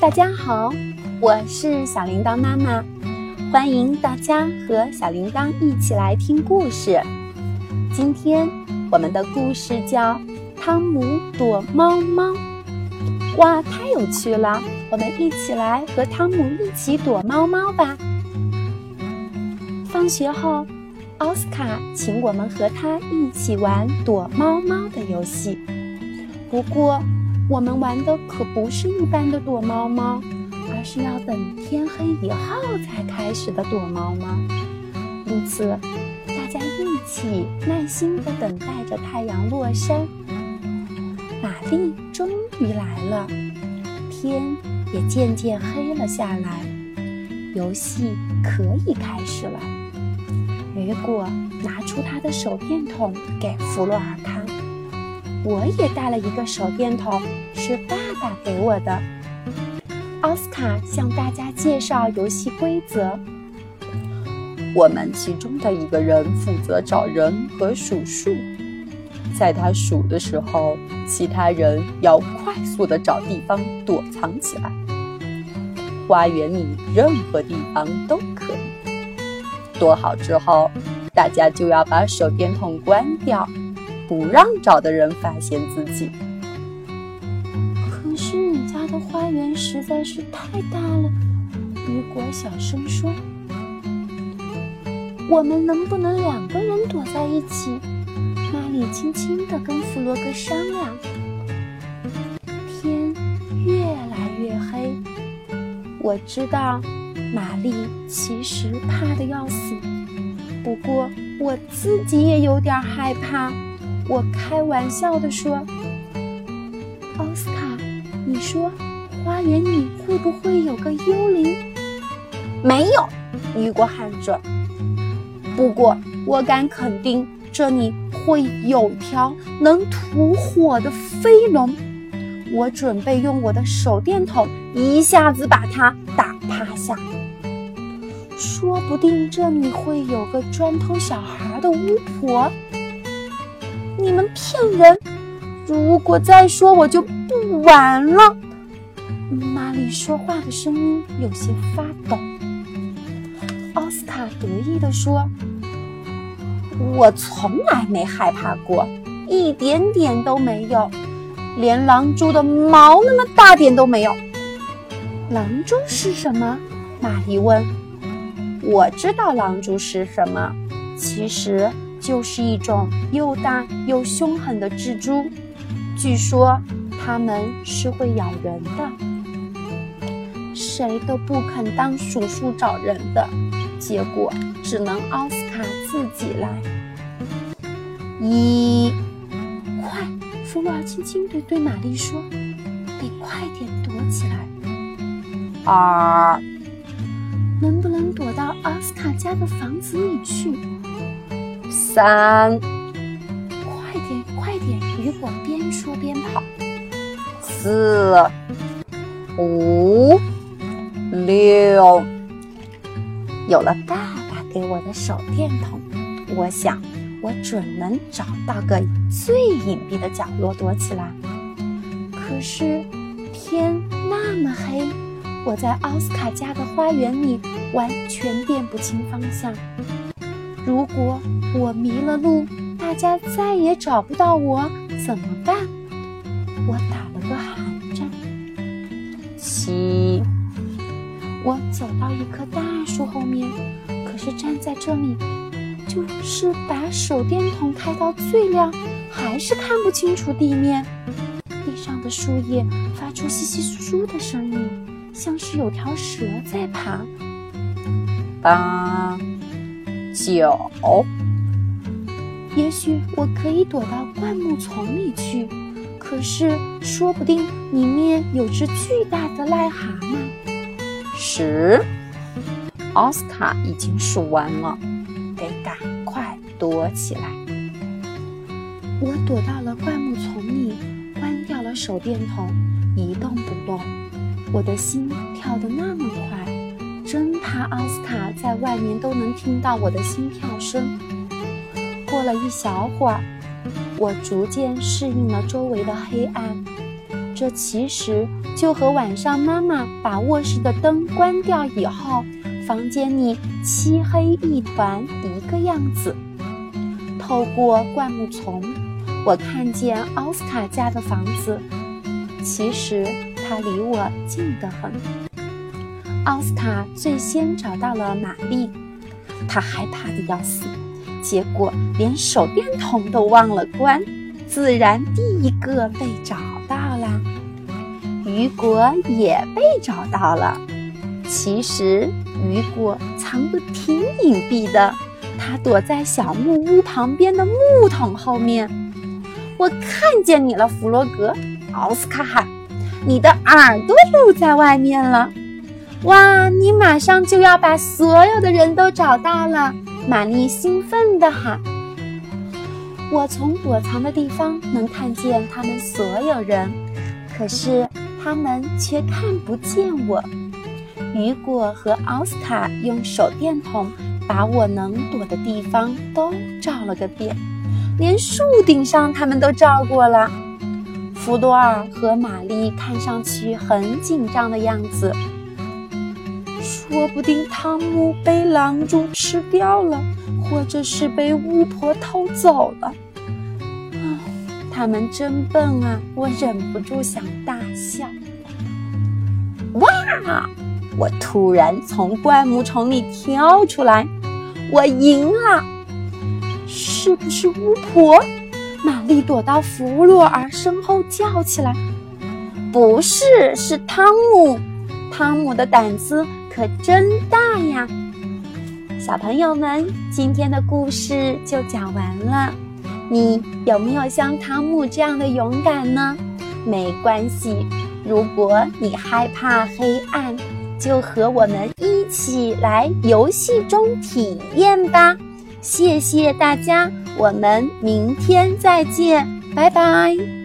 大家好，我是小铃铛妈妈，欢迎大家和小铃铛一起来听故事。今天我们的故事叫《汤姆躲猫猫》。哇，太有趣了！我们一起来和汤姆一起躲猫猫吧。放学后，奥斯卡请我们和他一起玩躲猫猫的游戏。不过，我们玩的可不是一般的躲猫猫，而是要等天黑以后才开始的躲猫猫。因此，大家一起耐心地等待着太阳落山。玛丽终于来了，天也渐渐黑了下来，游戏可以开始了。雨果拿出他的手电筒给弗洛尔看。我也带了一个手电筒，是爸爸给我的。奥斯卡向大家介绍游戏规则：我们其中的一个人负责找人和数数，在他数的时候，其他人要快速的找地方躲藏起来。花园里任何地方都可以。躲好之后，大家就要把手电筒关掉。不让找的人发现自己。可是你家的花园实在是太大了，雨果小声说：“我们能不能两个人躲在一起？”玛丽轻轻地跟弗洛格商量。天越来越黑，我知道玛丽其实怕得要死，不过我自己也有点害怕。我开玩笑地说：“奥斯卡，你说花园里会不会有个幽灵？”“没有。”雨果喊着。“不过我敢肯定，这里会有条能吐火的飞龙。我准备用我的手电筒一下子把它打趴下。说不定这里会有个专偷小孩的巫婆。”你们骗人！如果再说，我就不玩了。玛丽说话的声音有些发抖。奥斯卡得意地说：“我从来没害怕过，一点点都没有，连狼蛛的毛那么大点都没有。”狼蛛是什么？玛丽问。我知道狼蛛是什么，其实。就是一种又大又凶狠的蜘蛛，据说它们是会咬人的，谁都不肯当鼠鼠找人的，结果只能奥斯卡自己来。一，快！弗洛尔轻轻地对玛丽说：“得快点躲起来。”二，能不能躲到奥斯卡家的房子里去？三，快点，快点！雨果边说边跑。四，五，六，有了爸爸给我的手电筒，我想我准能找到个最隐蔽的角落躲起来。可是天那么黑，我在奥斯卡家的花园里完全辨不清方向。如果我迷了路，大家再也找不到我，怎么办？我打了个寒战。七，我走到一棵大树后面，可是站在这里，就是把手电筒开到最亮，还是看不清楚地面。地上的树叶发出稀稀疏疏的声音，像是有条蛇在爬。八。九，也许我可以躲到灌木丛里去，可是说不定里面有只巨大的癞蛤蟆。十，奥斯卡已经数完了，得赶快躲起来。我躲到了灌木丛里，关掉了手电筒，一动不动。我的心跳得那么快。真怕奥斯卡在外面都能听到我的心跳声。过了一小会儿，我逐渐适应了周围的黑暗，这其实就和晚上妈妈把卧室的灯关掉以后，房间里漆黑一团一个样子。透过灌木丛，我看见奥斯卡家的房子，其实它离我近得很。奥斯卡最先找到了玛丽，他害怕的要死，结果连手电筒都忘了关，自然第一个被找。到了，雨果也被找到了。其实雨果藏得挺隐蔽的，他躲在小木屋旁边的木桶后面。我看见你了，弗洛格。奥斯卡喊：“你的耳朵露在外面了！”哇，你马上就要把所有的人都找到了！玛丽兴奋地喊。我从躲藏的地方能看见他们所有人，可是他们却看不见我。雨果和奥斯卡用手电筒把我能躲的地方都照了个遍，连树顶上他们都照过了。弗多尔和玛丽看上去很紧张的样子，说不定汤姆被狼蛛吃掉了。或者是被巫婆偷走了，啊，他们真笨啊！我忍不住想大笑。哇！我突然从灌木丛里跳出来，我赢了！是不是巫婆？玛丽躲到弗洛尔身后叫起来：“不是，是汤姆！汤姆的胆子可真大呀！”小朋友们，今天的故事就讲完了。你有没有像汤姆这样的勇敢呢？没关系，如果你害怕黑暗，就和我们一起来游戏中体验吧。谢谢大家，我们明天再见，拜拜。